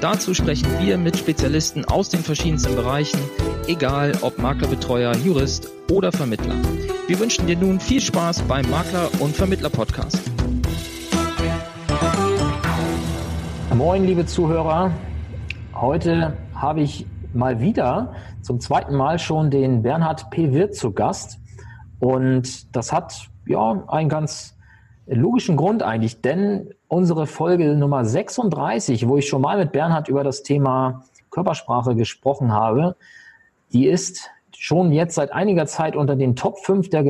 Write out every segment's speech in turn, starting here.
Dazu sprechen wir mit Spezialisten aus den verschiedensten Bereichen, egal ob Maklerbetreuer, Jurist oder Vermittler. Wir wünschen dir nun viel Spaß beim Makler- und Vermittler-Podcast. Moin, liebe Zuhörer. Heute habe ich mal wieder zum zweiten Mal schon den Bernhard P. Wirt zu Gast. Und das hat ja einen ganz logischen Grund eigentlich, denn unsere Folge Nummer 36, wo ich schon mal mit Bernhard über das Thema Körpersprache gesprochen habe, die ist schon jetzt seit einiger Zeit unter den Top 5 der,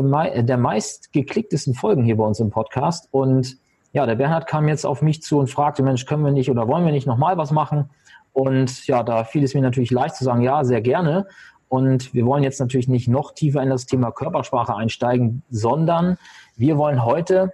der meist geklicktesten Folgen hier bei uns im Podcast. Und ja, der Bernhard kam jetzt auf mich zu und fragte, Mensch, können wir nicht oder wollen wir nicht nochmal was machen? Und ja, da fiel es mir natürlich leicht zu sagen, ja, sehr gerne. Und wir wollen jetzt natürlich nicht noch tiefer in das Thema Körpersprache einsteigen, sondern wir wollen heute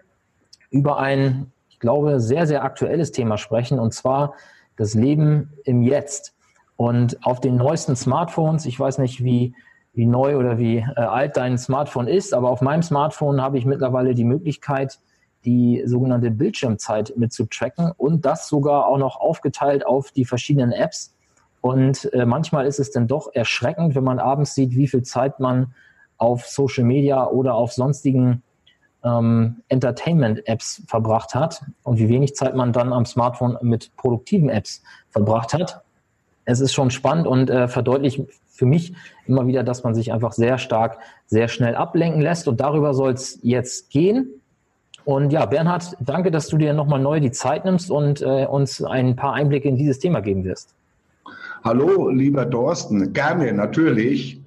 über ein ich glaube, sehr, sehr aktuelles Thema sprechen, und zwar das Leben im Jetzt. Und auf den neuesten Smartphones, ich weiß nicht, wie, wie neu oder wie äh, alt dein Smartphone ist, aber auf meinem Smartphone habe ich mittlerweile die Möglichkeit, die sogenannte Bildschirmzeit mit zu tracken und das sogar auch noch aufgeteilt auf die verschiedenen Apps. Und äh, manchmal ist es dann doch erschreckend, wenn man abends sieht, wie viel Zeit man auf Social Media oder auf sonstigen ähm, Entertainment-Apps verbracht hat und wie wenig Zeit man dann am Smartphone mit produktiven Apps verbracht hat. Es ist schon spannend und äh, verdeutlicht für mich immer wieder, dass man sich einfach sehr stark, sehr schnell ablenken lässt. Und darüber soll es jetzt gehen. Und ja, Bernhard, danke, dass du dir nochmal neu die Zeit nimmst und äh, uns ein paar Einblicke in dieses Thema geben wirst. Hallo, lieber Thorsten. Gerne, natürlich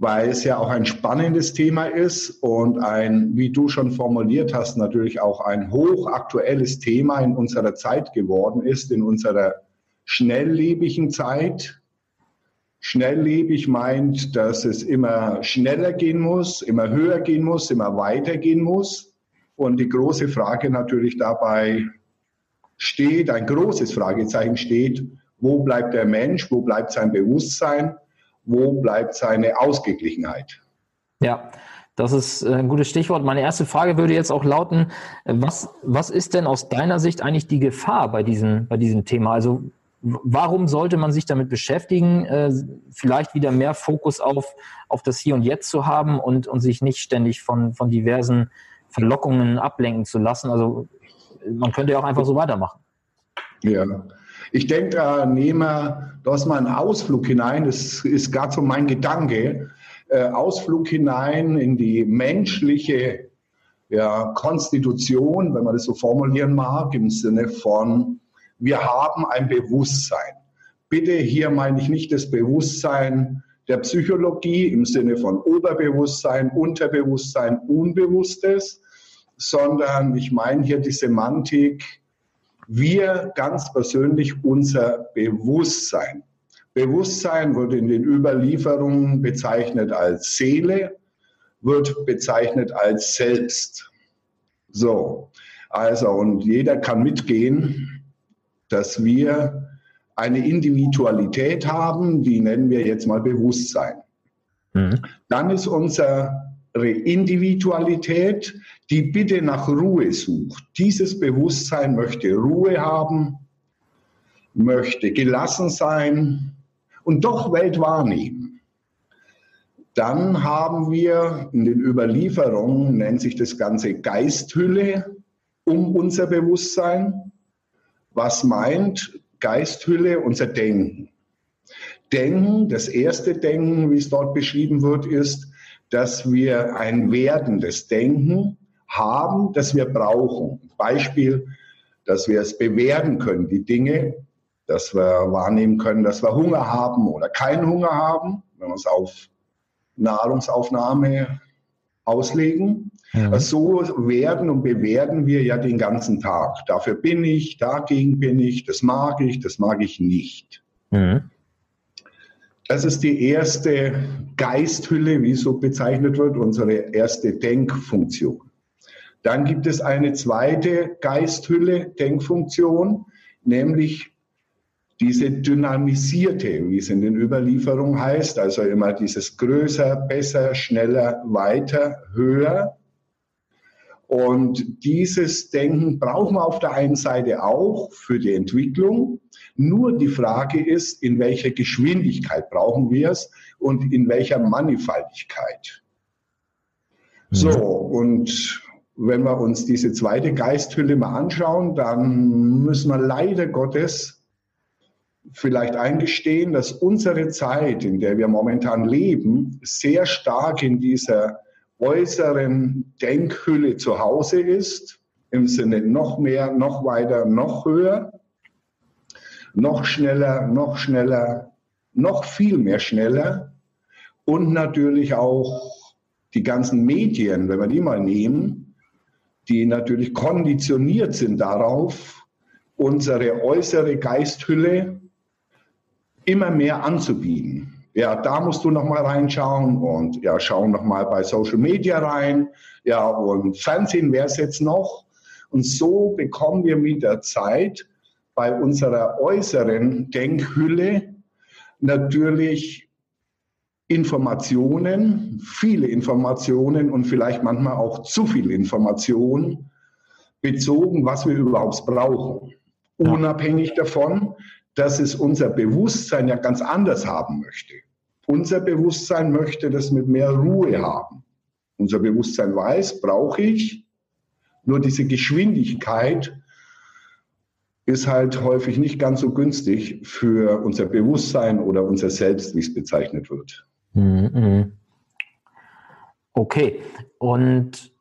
weil es ja auch ein spannendes Thema ist und ein, wie du schon formuliert hast, natürlich auch ein hochaktuelles Thema in unserer Zeit geworden ist, in unserer schnelllebigen Zeit. Schnelllebig meint, dass es immer schneller gehen muss, immer höher gehen muss, immer weiter gehen muss. Und die große Frage natürlich dabei steht, ein großes Fragezeichen steht, wo bleibt der Mensch, wo bleibt sein Bewusstsein? Wo bleibt seine Ausgeglichenheit? Ja, das ist ein gutes Stichwort. Meine erste Frage würde jetzt auch lauten, was, was ist denn aus deiner Sicht eigentlich die Gefahr bei diesem, bei diesem Thema? Also warum sollte man sich damit beschäftigen, äh, vielleicht wieder mehr Fokus auf, auf das Hier und Jetzt zu haben und, und sich nicht ständig von, von diversen Verlockungen ablenken zu lassen? Also man könnte ja auch einfach so weitermachen. Ja, ich denke, da nehmen wir, da ist mal ein Ausflug hinein, das ist gerade so mein Gedanke, äh, Ausflug hinein in die menschliche ja, Konstitution, wenn man das so formulieren mag, im Sinne von, wir haben ein Bewusstsein. Bitte, hier meine ich nicht das Bewusstsein der Psychologie im Sinne von Oberbewusstsein, Unterbewusstsein, Unbewusstes, sondern ich meine hier die Semantik wir ganz persönlich unser Bewusstsein. Bewusstsein wird in den Überlieferungen bezeichnet als Seele, wird bezeichnet als Selbst. So, also und jeder kann mitgehen, dass wir eine Individualität haben, die nennen wir jetzt mal Bewusstsein. Mhm. Dann ist unser Individualität, die bitte nach Ruhe sucht. Dieses Bewusstsein möchte Ruhe haben, möchte gelassen sein und doch Welt wahrnehmen. Dann haben wir in den Überlieferungen, nennt sich das Ganze Geisthülle um unser Bewusstsein. Was meint Geisthülle? Unser Denken. Denken, das erste Denken, wie es dort beschrieben wird, ist, dass wir ein werdendes Denken haben, das wir brauchen. Beispiel, dass wir es bewerten können, die Dinge, dass wir wahrnehmen können, dass wir Hunger haben oder keinen Hunger haben, wenn wir es auf Nahrungsaufnahme auslegen. Ja. So werden und bewerten wir ja den ganzen Tag. Dafür bin ich, dagegen bin ich, das mag ich, das mag ich nicht. Mhm. Das ist die erste Geisthülle, wie so bezeichnet wird, unsere erste Denkfunktion. Dann gibt es eine zweite Geisthülle, Denkfunktion, nämlich diese dynamisierte, wie es in den Überlieferungen heißt, also immer dieses größer, besser, schneller, weiter, höher. Und dieses Denken brauchen wir auf der einen Seite auch für die Entwicklung. Nur die Frage ist, in welcher Geschwindigkeit brauchen wir es und in welcher Mannigfaltigkeit. So, mhm. und wenn wir uns diese zweite Geisthülle mal anschauen, dann müssen wir leider Gottes vielleicht eingestehen, dass unsere Zeit, in der wir momentan leben, sehr stark in dieser äußeren Denkhülle zu Hause ist, im Sinne noch mehr, noch weiter, noch höher, noch schneller, noch schneller, noch viel mehr schneller und natürlich auch die ganzen Medien, wenn wir die mal nehmen, die natürlich konditioniert sind darauf, unsere äußere Geisthülle immer mehr anzubieten. Ja, da musst du noch mal reinschauen und ja, schau noch mal bei Social Media rein. Ja, und Fernsehen wäre es jetzt noch. Und so bekommen wir mit der Zeit bei unserer äußeren Denkhülle natürlich Informationen, viele Informationen und vielleicht manchmal auch zu viel Information bezogen, was wir überhaupt brauchen. Unabhängig davon, dass es unser Bewusstsein ja ganz anders haben möchte. Unser Bewusstsein möchte das mit mehr Ruhe haben. Unser Bewusstsein weiß, brauche ich, nur diese Geschwindigkeit ist halt häufig nicht ganz so günstig für unser Bewusstsein oder unser Selbst, wie es bezeichnet wird. Mhm. Okay, und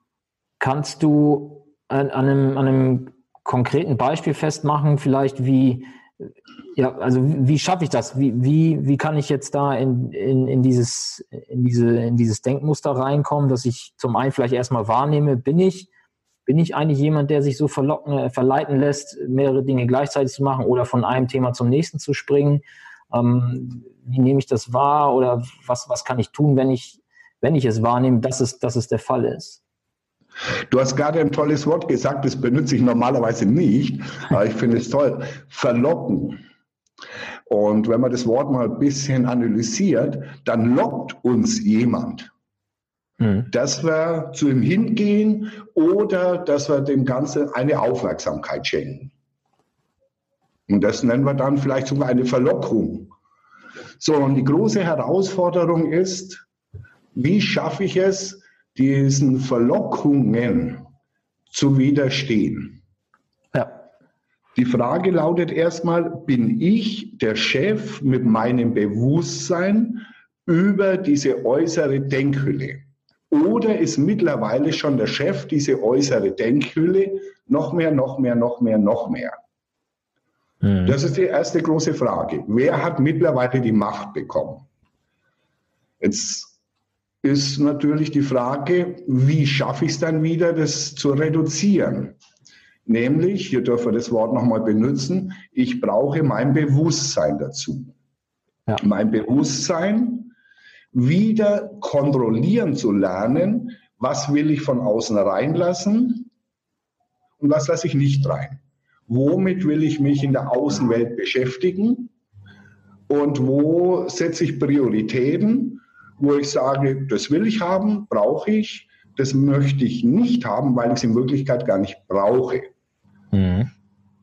kannst du an, einem, an einem konkreten Beispiel festmachen, vielleicht wie, ja, also wie schaffe ich das? Wie, wie, wie kann ich jetzt da in, in, in, dieses, in, diese, in dieses Denkmuster reinkommen, dass ich zum einen vielleicht erstmal wahrnehme, bin ich, bin ich eigentlich jemand, der sich so verlocken, verleiten lässt, mehrere Dinge gleichzeitig zu machen oder von einem Thema zum nächsten zu springen? Ähm, wie nehme ich das wahr oder was, was kann ich tun, wenn ich, wenn ich es wahrnehme, dass es, dass es der Fall ist? Du hast gerade ein tolles Wort gesagt, das benutze ich normalerweise nicht, aber ich finde es toll. Verlocken. Und wenn man das Wort mal ein bisschen analysiert, dann lockt uns jemand. Mhm. Dass wir zu ihm hingehen oder dass wir dem Ganzen eine Aufmerksamkeit schenken. Und das nennen wir dann vielleicht sogar eine Verlockung. So, und die große Herausforderung ist, wie schaffe ich es, diesen Verlockungen zu widerstehen? Ja. Die Frage lautet erstmal, bin ich der Chef mit meinem Bewusstsein über diese äußere Denkhülle? Oder ist mittlerweile schon der Chef diese äußere Denkhülle noch mehr, noch mehr, noch mehr, noch mehr? Mhm. Das ist die erste große Frage. Wer hat mittlerweile die Macht bekommen? Jetzt ist natürlich die Frage, wie schaffe ich es dann wieder, das zu reduzieren? Nämlich, hier dürfen wir das Wort nochmal benutzen, ich brauche mein Bewusstsein dazu. Ja. Mein Bewusstsein wieder kontrollieren zu lernen, was will ich von außen reinlassen und was lasse ich nicht rein womit will ich mich in der Außenwelt beschäftigen und wo setze ich Prioritäten, wo ich sage, das will ich haben, brauche ich, das möchte ich nicht haben, weil ich es in Wirklichkeit gar nicht brauche. Mhm.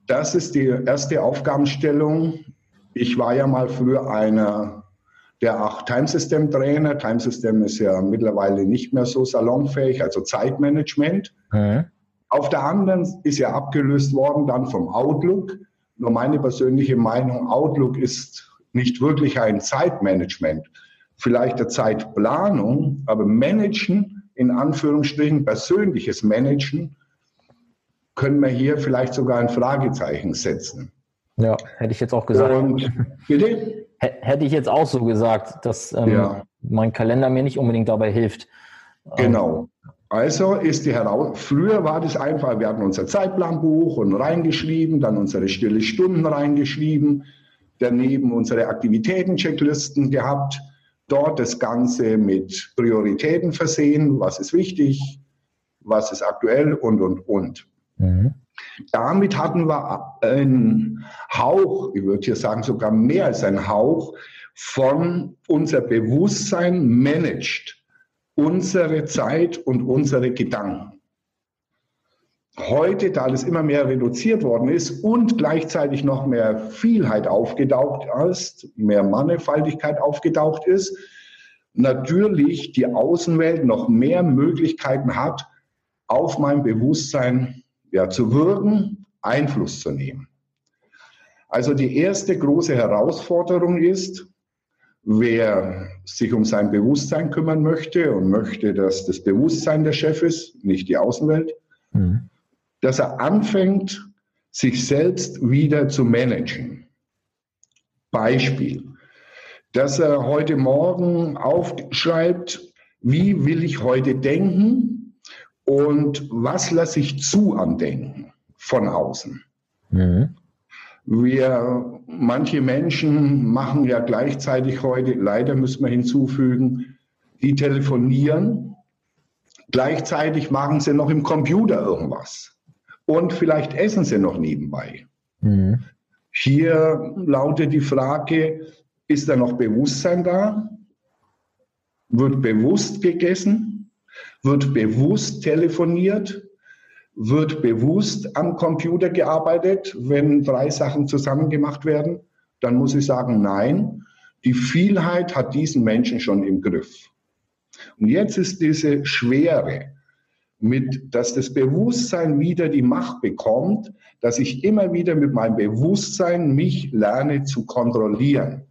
Das ist die erste Aufgabenstellung. Ich war ja mal früher einer der acht Timesystem-Trainer. Timesystem ist ja mittlerweile nicht mehr so salonfähig, also Zeitmanagement. Mhm. Auf der anderen ist ja abgelöst worden dann vom Outlook. Nur meine persönliche Meinung, Outlook ist nicht wirklich ein Zeitmanagement, vielleicht der Zeitplanung, aber Managen, in Anführungsstrichen persönliches Managen, können wir hier vielleicht sogar ein Fragezeichen setzen. Ja, hätte ich jetzt auch gesagt. Und, bitte? Hätte ich jetzt auch so gesagt, dass ähm, ja. mein Kalender mir nicht unbedingt dabei hilft. Genau. Also ist die Heraus früher war das einfach, wir hatten unser Zeitplanbuch und reingeschrieben, dann unsere stille Stunden reingeschrieben. daneben unsere Aktivitäten-Checklisten gehabt, dort das Ganze mit Prioritäten versehen, was ist wichtig, was ist aktuell und, und, und. Mhm. Damit hatten wir einen Hauch, ich würde hier sagen sogar mehr als ein Hauch, von unser Bewusstsein managt unsere Zeit und unsere Gedanken. Heute, da alles immer mehr reduziert worden ist und gleichzeitig noch mehr Vielheit aufgetaucht ist, mehr Mannigfaltigkeit aufgetaucht ist, natürlich die Außenwelt noch mehr Möglichkeiten hat, auf mein Bewusstsein ja, zu wirken, Einfluss zu nehmen. Also die erste große Herausforderung ist, wer sich um sein Bewusstsein kümmern möchte und möchte, dass das Bewusstsein der Chef ist, nicht die Außenwelt, mhm. dass er anfängt, sich selbst wieder zu managen. Beispiel, dass er heute Morgen aufschreibt, wie will ich heute denken und was lasse ich zu am Denken von außen. Mhm. Wir, manche Menschen machen ja gleichzeitig heute, leider müssen wir hinzufügen, die telefonieren. Gleichzeitig machen sie noch im Computer irgendwas. Und vielleicht essen sie noch nebenbei. Mhm. Hier lautet die Frage, ist da noch Bewusstsein da? Wird bewusst gegessen? Wird bewusst telefoniert? Wird bewusst am Computer gearbeitet, wenn drei Sachen zusammen gemacht werden, dann muss ich sagen, nein, die Vielheit hat diesen Menschen schon im Griff. Und jetzt ist diese Schwere, mit, dass das Bewusstsein wieder die Macht bekommt, dass ich immer wieder mit meinem Bewusstsein mich lerne zu kontrollieren.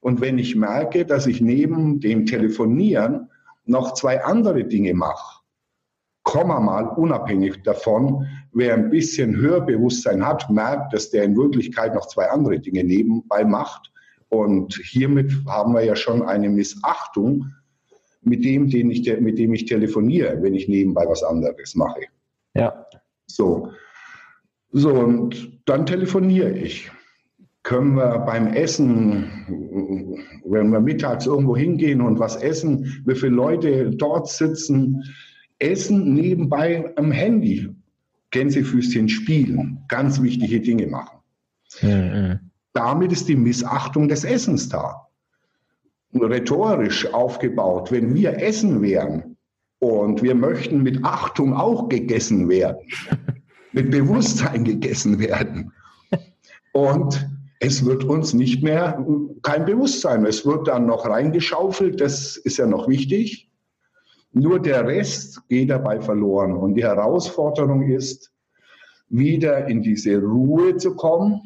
Und wenn ich merke, dass ich neben dem Telefonieren noch zwei andere Dinge mache, Komma mal unabhängig davon, wer ein bisschen Hörbewusstsein hat, merkt, dass der in Wirklichkeit noch zwei andere Dinge nebenbei macht. Und hiermit haben wir ja schon eine Missachtung mit dem, den ich, mit dem ich telefoniere, wenn ich nebenbei was anderes mache. Ja. So. So, und dann telefoniere ich. Können wir beim Essen, wenn wir mittags irgendwo hingehen und was essen, wie viele Leute dort sitzen, Essen nebenbei am Handy, Gänsefüßchen spielen, ganz wichtige Dinge machen. Mhm. Damit ist die Missachtung des Essens da. Rhetorisch aufgebaut, wenn wir essen wären und wir möchten mit Achtung auch gegessen werden, mit Bewusstsein gegessen werden. Und es wird uns nicht mehr kein Bewusstsein. Es wird dann noch reingeschaufelt, das ist ja noch wichtig. Nur der Rest geht dabei verloren. Und die Herausforderung ist, wieder in diese Ruhe zu kommen,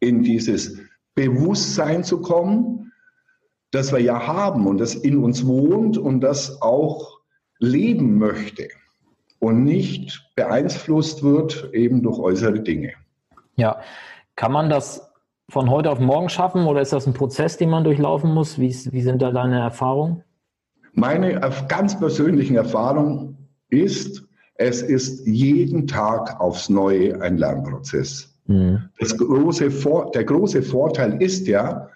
in dieses Bewusstsein zu kommen, das wir ja haben und das in uns wohnt und das auch leben möchte und nicht beeinflusst wird eben durch äußere Dinge. Ja, kann man das von heute auf morgen schaffen oder ist das ein Prozess, den man durchlaufen muss? Wie, wie sind da deine Erfahrungen? Meine ganz persönlichen Erfahrung ist, es ist jeden Tag aufs Neue ein Lernprozess. Mhm. Große der große Vorteil ist ja,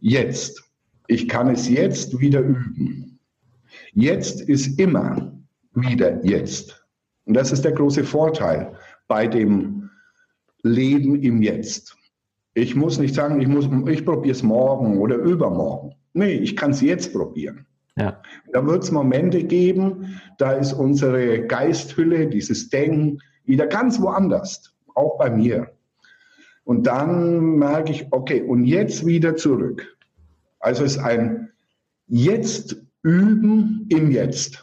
jetzt, ich kann es jetzt wieder üben. Jetzt ist immer wieder jetzt. Und das ist der große Vorteil bei dem Leben im Jetzt. Ich muss nicht sagen, ich, ich probiere es morgen oder übermorgen. Nee, ich kann es jetzt probieren. Ja. Da wird es Momente geben, da ist unsere Geisthülle, dieses Denken wieder ganz woanders, auch bei mir. Und dann merke ich, okay, und jetzt wieder zurück. Also es ist ein Jetzt üben im Jetzt.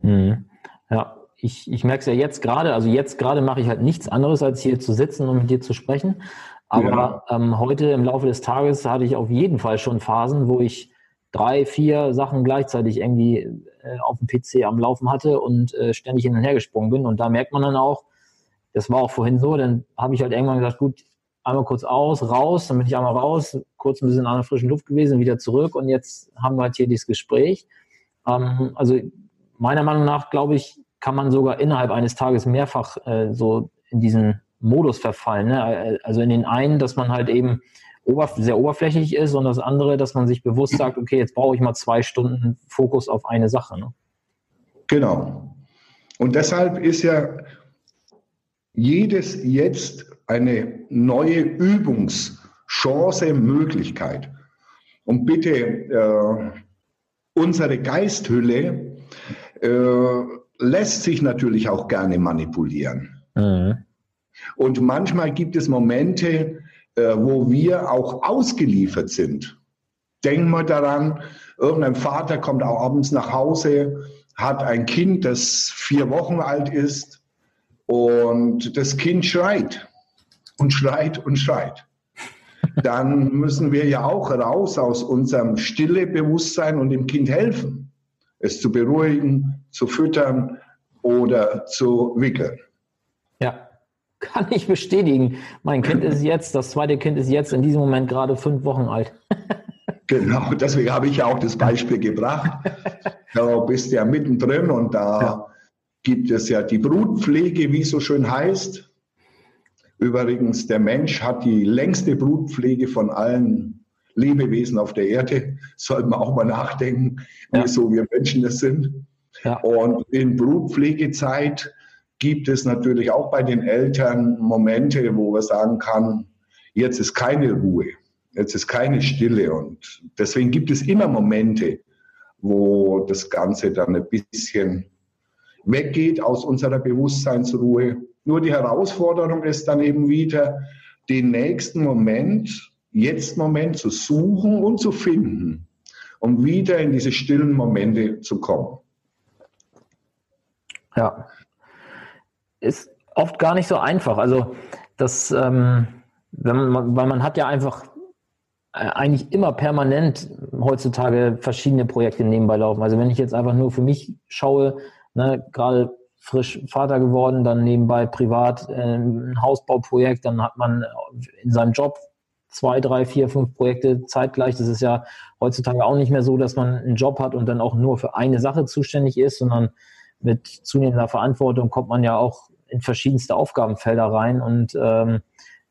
Mhm. Ja, ich, ich merke es ja jetzt gerade, also jetzt gerade mache ich halt nichts anderes, als hier zu sitzen und mit dir zu sprechen. Aber ja. ähm, heute im Laufe des Tages hatte ich auf jeden Fall schon Phasen, wo ich drei, vier Sachen gleichzeitig irgendwie äh, auf dem PC am Laufen hatte und äh, ständig hin und her gesprungen bin. Und da merkt man dann auch, das war auch vorhin so, dann habe ich halt irgendwann gesagt, gut, einmal kurz aus, raus, dann bin ich einmal raus, kurz ein bisschen an der frischen Luft gewesen, wieder zurück und jetzt haben wir halt hier dieses Gespräch. Ähm, also meiner Meinung nach, glaube ich, kann man sogar innerhalb eines Tages mehrfach äh, so in diesen Modus verfallen. Ne? Also in den einen, dass man halt eben oberf sehr oberflächlich ist und das andere, dass man sich bewusst sagt, okay, jetzt brauche ich mal zwei Stunden Fokus auf eine Sache. Ne? Genau. Und deshalb ist ja jedes jetzt eine neue Übungschance, Möglichkeit. Und bitte, äh, unsere Geisthülle äh, lässt sich natürlich auch gerne manipulieren. Mhm. Und manchmal gibt es Momente, äh, wo wir auch ausgeliefert sind. Denken wir daran, irgendein Vater kommt auch abends nach Hause, hat ein Kind, das vier Wochen alt ist und das Kind schreit und schreit und schreit. Dann müssen wir ja auch raus aus unserem stille Bewusstsein und dem Kind helfen, es zu beruhigen, zu füttern oder zu wickeln. Kann ich bestätigen. Mein Kind ist jetzt, das zweite Kind ist jetzt in diesem Moment gerade fünf Wochen alt. genau, deswegen habe ich ja auch das Beispiel gebracht. Da bist du ja mittendrin und da ja. gibt es ja die Brutpflege, wie es so schön heißt. Übrigens, der Mensch hat die längste Brutpflege von allen Lebewesen auf der Erde. Sollte man auch mal nachdenken, ja. wieso wir Menschen das sind. Ja. Und in Blutpflegezeit gibt es natürlich auch bei den Eltern Momente, wo man sagen kann, jetzt ist keine Ruhe, jetzt ist keine Stille. Und deswegen gibt es immer Momente, wo das Ganze dann ein bisschen weggeht aus unserer Bewusstseinsruhe. Nur die Herausforderung ist dann eben wieder, den nächsten Moment, jetzt Moment zu suchen und zu finden, um wieder in diese stillen Momente zu kommen. Ja. Ist oft gar nicht so einfach. Also das, ähm, man, weil man hat ja einfach äh, eigentlich immer permanent heutzutage verschiedene Projekte nebenbei laufen. Also wenn ich jetzt einfach nur für mich schaue, ne, gerade frisch Vater geworden, dann nebenbei privat äh, ein Hausbauprojekt, dann hat man in seinem Job zwei, drei, vier, fünf Projekte zeitgleich. Das ist ja heutzutage auch nicht mehr so, dass man einen Job hat und dann auch nur für eine Sache zuständig ist, sondern mit zunehmender Verantwortung kommt man ja auch in verschiedenste Aufgabenfelder rein. Und ähm,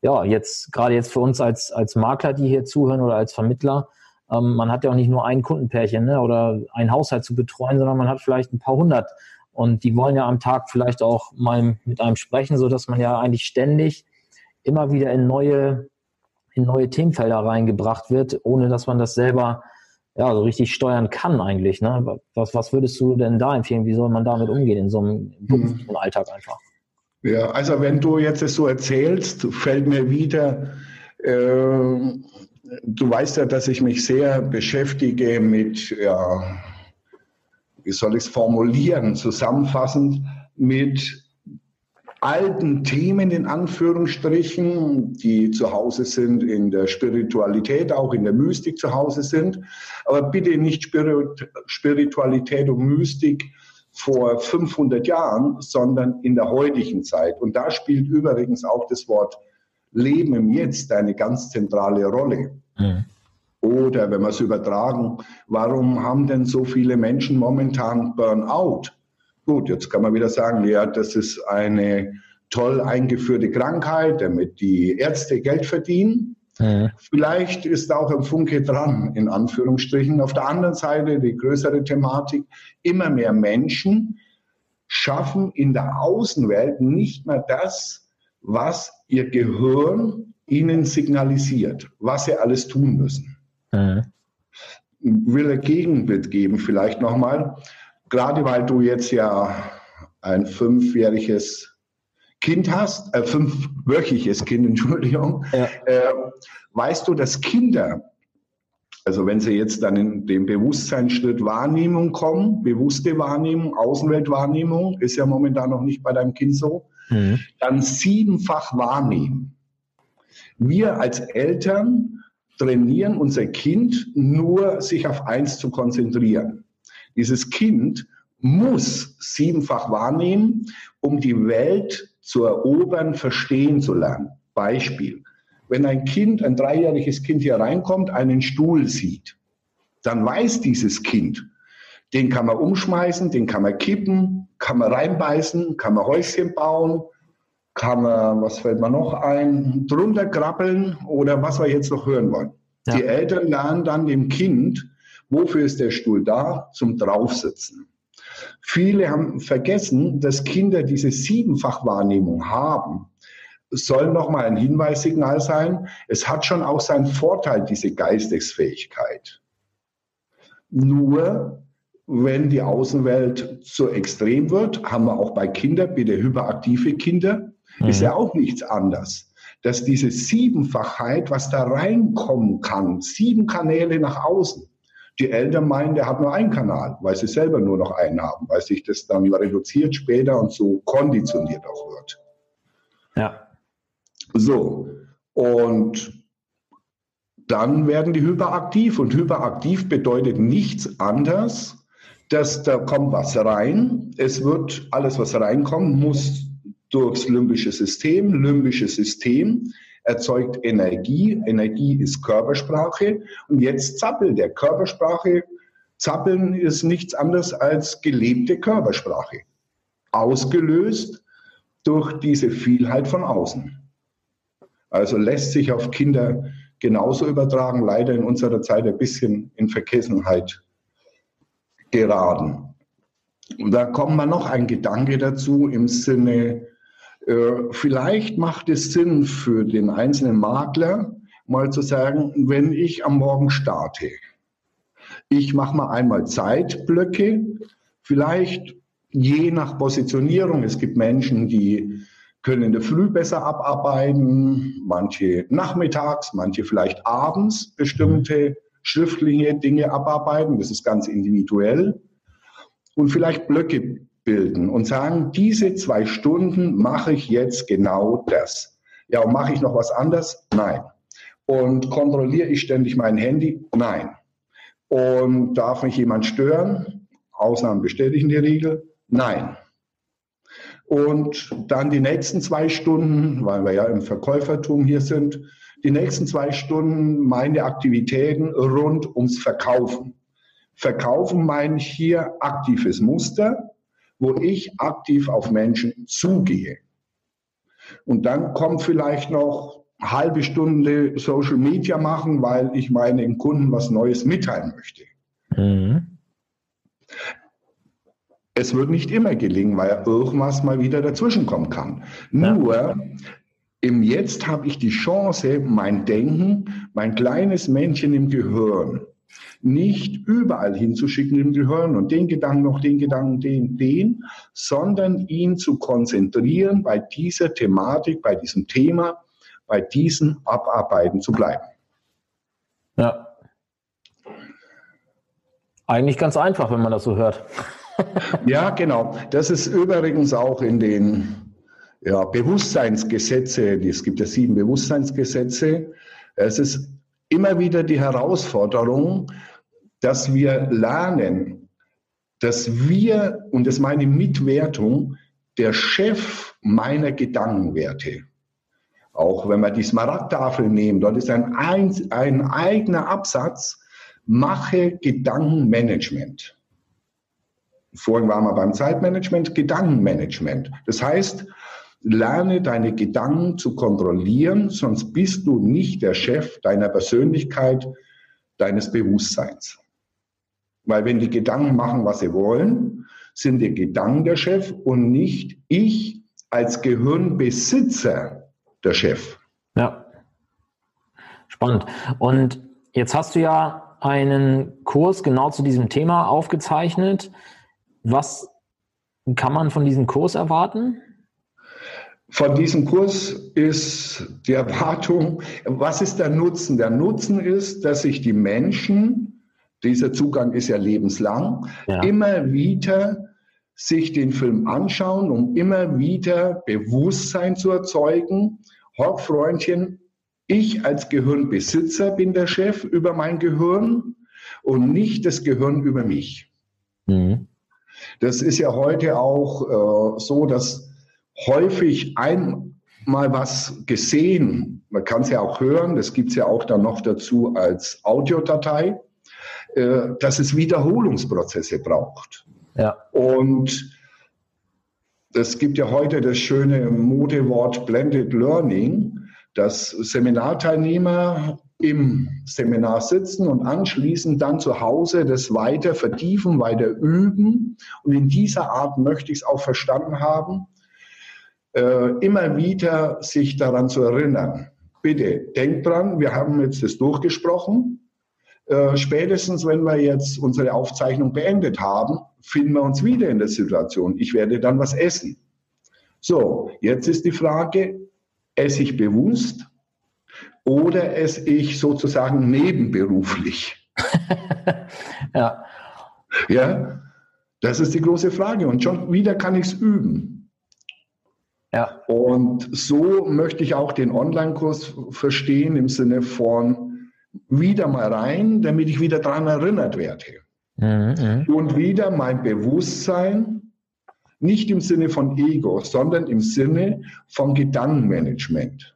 ja, jetzt gerade jetzt für uns als, als Makler, die hier zuhören oder als Vermittler, ähm, man hat ja auch nicht nur ein Kundenpärchen ne, oder ein Haushalt zu betreuen, sondern man hat vielleicht ein paar hundert. Und die wollen ja am Tag vielleicht auch mal mit einem sprechen, so dass man ja eigentlich ständig immer wieder in neue, in neue Themenfelder reingebracht wird, ohne dass man das selber ja, so richtig steuern kann eigentlich. Ne? Was, was würdest du denn da empfehlen? Wie soll man damit umgehen in so einem beruflichen hm. Alltag einfach? Ja, also wenn du jetzt es so erzählst, fällt mir wieder, äh, du weißt ja, dass ich mich sehr beschäftige mit, ja, wie soll ich es formulieren, zusammenfassend mit alten Themen in Anführungsstrichen, die zu Hause sind in der Spiritualität, auch in der Mystik zu Hause sind. Aber bitte nicht Spiritualität und Mystik vor 500 Jahren, sondern in der heutigen Zeit. Und da spielt übrigens auch das Wort Leben im Jetzt eine ganz zentrale Rolle. Mhm. Oder wenn wir es übertragen, warum haben denn so viele Menschen momentan Burnout? Gut, jetzt kann man wieder sagen, ja, das ist eine toll eingeführte Krankheit, damit die Ärzte Geld verdienen. Mhm. Vielleicht ist auch ein Funke dran, in Anführungsstrichen. Auf der anderen Seite die größere Thematik, immer mehr Menschen schaffen in der Außenwelt nicht mehr das, was ihr Gehirn ihnen signalisiert, was sie alles tun müssen. Mhm. Will ein Gegenbild geben, vielleicht nochmal gerade weil du jetzt ja ein fünfjähriges Kind hast, äh, fünfwöchiges Kind, Entschuldigung, ja. äh, weißt du, dass Kinder, also wenn sie jetzt dann in den Bewusstseinsschritt Wahrnehmung kommen, bewusste Wahrnehmung, Außenweltwahrnehmung, ist ja momentan noch nicht bei deinem Kind so, mhm. dann siebenfach wahrnehmen. Wir als Eltern trainieren unser Kind nur, sich auf eins zu konzentrieren. Dieses Kind muss siebenfach wahrnehmen, um die Welt zu erobern, verstehen zu lernen. Beispiel. Wenn ein Kind, ein dreijähriges Kind hier reinkommt, einen Stuhl sieht, dann weiß dieses Kind, den kann man umschmeißen, den kann man kippen, kann man reinbeißen, kann man Häuschen bauen, kann man, was fällt mir noch ein, drunter krabbeln oder was wir jetzt noch hören wollen. Ja. Die Eltern lernen dann dem Kind, wofür ist der Stuhl da? Zum Draufsitzen. Viele haben vergessen, dass Kinder diese Siebenfachwahrnehmung haben. Es soll nochmal ein Hinweissignal sein. Es hat schon auch seinen Vorteil, diese Geistesfähigkeit. Nur wenn die Außenwelt zu extrem wird, haben wir auch bei Kindern, bitte hyperaktive Kinder, mhm. ist ja auch nichts anders. Dass diese Siebenfachheit, was da reinkommen kann, sieben Kanäle nach außen, die Eltern meinen, der hat nur einen Kanal, weil sie selber nur noch einen haben, weil sich das dann reduziert später und so konditioniert auch wird. Ja. So. Und dann werden die hyperaktiv. Und hyperaktiv bedeutet nichts anderes, dass da kommt was rein. Es wird alles, was reinkommt, muss durchs limbische System. Limbisches System erzeugt Energie. Energie ist Körpersprache. Und jetzt zappelt der Körpersprache. Zappeln ist nichts anderes als gelebte Körpersprache. Ausgelöst durch diese Vielheit von außen. Also lässt sich auf Kinder genauso übertragen, leider in unserer Zeit ein bisschen in Vergessenheit geraten. Und da kommt mal noch ein Gedanke dazu im Sinne, vielleicht macht es Sinn für den einzelnen Makler, mal zu sagen, wenn ich am Morgen starte, ich mache mal einmal Zeitblöcke, vielleicht je nach Positionierung. Es gibt Menschen, die können in der Früh besser abarbeiten, manche nachmittags, manche vielleicht abends bestimmte schriftliche Dinge abarbeiten. Das ist ganz individuell. Und vielleicht Blöcke bilden und sagen, diese zwei Stunden mache ich jetzt genau das. Ja, und mache ich noch was anderes? Nein. Und kontrolliere ich ständig mein Handy? Nein. Und darf mich jemand stören? Ausnahmen bestätigen die Regel? Nein. Und dann die nächsten zwei Stunden, weil wir ja im Verkäufertum hier sind, die nächsten zwei Stunden meine Aktivitäten rund ums Verkaufen. Verkaufen meine ich hier aktives Muster, wo ich aktiv auf Menschen zugehe. Und dann kommt vielleicht noch eine halbe Stunde Social Media machen, weil ich meinen Kunden was Neues mitteilen möchte. Mhm. Es wird nicht immer gelingen, weil irgendwas mal wieder dazwischenkommen kann. Ja. Nur im Jetzt habe ich die Chance, mein Denken, mein kleines Männchen im Gehirn, nicht überall hinzuschicken im Gehirn und den Gedanken noch, den Gedanken, den, den, sondern ihn zu konzentrieren, bei dieser Thematik, bei diesem Thema, bei diesen Abarbeiten zu bleiben. Ja. Eigentlich ganz einfach, wenn man das so hört. ja, genau. Das ist übrigens auch in den ja, Bewusstseinsgesetze, es gibt ja sieben Bewusstseinsgesetze. Es ist immer wieder die Herausforderung, dass wir lernen, dass wir, und das meine Mitwertung, der Chef meiner Gedankenwerte. Auch wenn wir die Smaragdtafel nehmen, dort ist ein, ein, ein eigener Absatz, mache Gedankenmanagement. Vorhin waren wir beim Zeitmanagement, Gedankenmanagement. Das heißt, Lerne deine Gedanken zu kontrollieren, sonst bist du nicht der Chef deiner Persönlichkeit, deines Bewusstseins. Weil wenn die Gedanken machen, was sie wollen, sind die Gedanken der Chef und nicht ich als Gehirnbesitzer der Chef. Ja. Spannend. Und jetzt hast du ja einen Kurs genau zu diesem Thema aufgezeichnet. Was kann man von diesem Kurs erwarten? Von diesem Kurs ist die Erwartung, was ist der Nutzen? Der Nutzen ist, dass sich die Menschen, dieser Zugang ist ja lebenslang, ja. immer wieder sich den Film anschauen, um immer wieder Bewusstsein zu erzeugen. Hopp, Freundchen, ich als Gehirnbesitzer bin der Chef über mein Gehirn und nicht das Gehirn über mich. Mhm. Das ist ja heute auch äh, so, dass häufig einmal was gesehen, man kann es ja auch hören, das gibt es ja auch dann noch dazu als Audiodatei, äh, dass es Wiederholungsprozesse braucht. Ja. Und es gibt ja heute das schöne Modewort Blended Learning, dass Seminarteilnehmer im Seminar sitzen und anschließend dann zu Hause das weiter vertiefen, weiter üben. Und in dieser Art möchte ich es auch verstanden haben, immer wieder sich daran zu erinnern. Bitte, denkt dran, wir haben jetzt das durchgesprochen. Äh, spätestens, wenn wir jetzt unsere Aufzeichnung beendet haben, finden wir uns wieder in der Situation. Ich werde dann was essen. So, jetzt ist die Frage, esse ich bewusst oder esse ich sozusagen nebenberuflich? ja. Ja, das ist die große Frage. Und schon wieder kann ich es üben. Ja. Und so möchte ich auch den Online-Kurs verstehen im Sinne von wieder mal rein, damit ich wieder daran erinnert werde. Mhm, und wieder mein Bewusstsein, nicht im Sinne von Ego, sondern im Sinne von Gedankenmanagement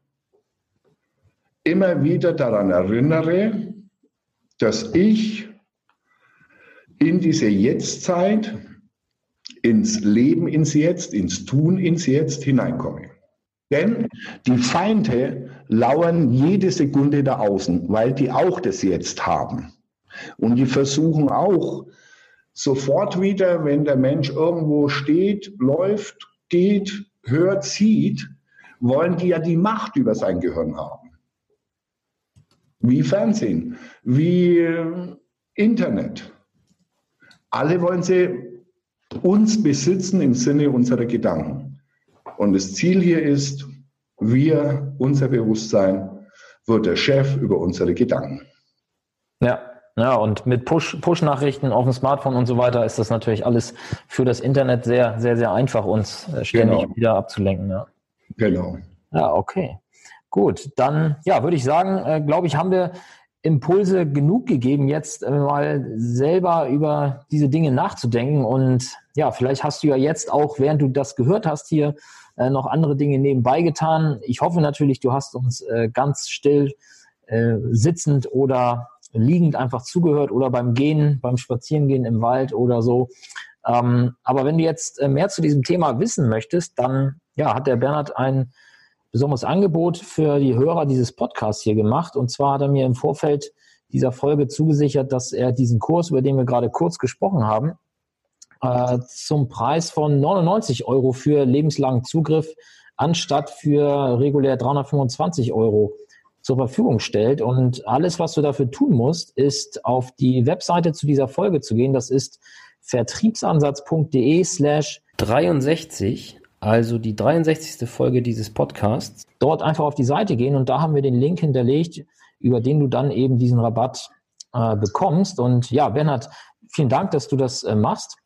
immer wieder daran erinnere, dass ich in diese Jetztzeit, ins Leben ins Jetzt, ins Tun ins Jetzt hineinkomme. Denn die Feinde lauern jede Sekunde da außen, weil die auch das Jetzt haben. Und die versuchen auch sofort wieder, wenn der Mensch irgendwo steht, läuft, geht, hört, sieht, wollen die ja die Macht über sein Gehirn haben wie Fernsehen, wie äh, Internet. Alle wollen sie uns besitzen im Sinne unserer Gedanken. Und das Ziel hier ist, wir, unser Bewusstsein, wird der Chef über unsere Gedanken. Ja, ja, und mit Push, Push-Nachrichten auf dem Smartphone und so weiter ist das natürlich alles für das Internet sehr, sehr, sehr einfach, uns äh, ständig genau. wieder abzulenken. Ja. Genau. Ja, okay. Gut, dann ja, würde ich sagen, äh, glaube ich, haben wir Impulse genug gegeben, jetzt äh, mal selber über diese Dinge nachzudenken. Und ja, vielleicht hast du ja jetzt auch, während du das gehört hast, hier äh, noch andere Dinge nebenbei getan. Ich hoffe natürlich, du hast uns äh, ganz still äh, sitzend oder liegend einfach zugehört oder beim Gehen, beim Spazierengehen im Wald oder so. Ähm, aber wenn du jetzt äh, mehr zu diesem Thema wissen möchtest, dann ja, hat der Bernhard ein besonderes Angebot für die Hörer dieses Podcasts hier gemacht. Und zwar hat er mir im Vorfeld dieser Folge zugesichert, dass er diesen Kurs, über den wir gerade kurz gesprochen haben, äh, zum Preis von 99 Euro für lebenslangen Zugriff anstatt für regulär 325 Euro zur Verfügung stellt. Und alles, was du dafür tun musst, ist auf die Webseite zu dieser Folge zu gehen. Das ist vertriebsansatz.de slash 63 also die 63. Folge dieses Podcasts. Dort einfach auf die Seite gehen und da haben wir den Link hinterlegt, über den du dann eben diesen Rabatt äh, bekommst. Und ja, Bernhard, vielen Dank, dass du das äh, machst.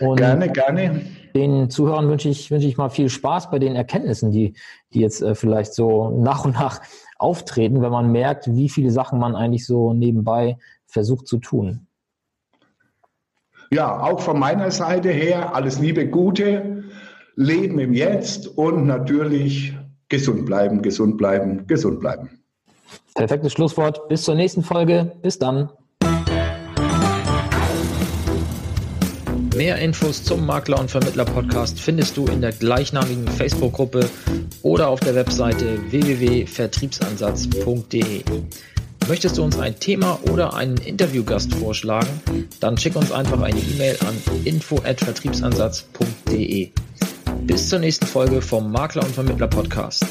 Und gerne, gerne. Den Zuhörern wünsche ich, wünsche ich mal viel Spaß bei den Erkenntnissen, die, die jetzt äh, vielleicht so nach und nach auftreten, wenn man merkt, wie viele Sachen man eigentlich so nebenbei versucht zu tun. Ja, auch von meiner Seite her alles Liebe, Gute. Leben im Jetzt und natürlich gesund bleiben, gesund bleiben, gesund bleiben. Perfektes Schlusswort. Bis zur nächsten Folge. Bis dann. Mehr Infos zum Makler und Vermittler Podcast findest du in der gleichnamigen Facebook-Gruppe oder auf der Webseite www.vertriebsansatz.de. Möchtest du uns ein Thema oder einen Interviewgast vorschlagen? Dann schick uns einfach eine E-Mail an info@vertriebsansatz.de. Bis zur nächsten Folge vom Makler und Vermittler Podcast.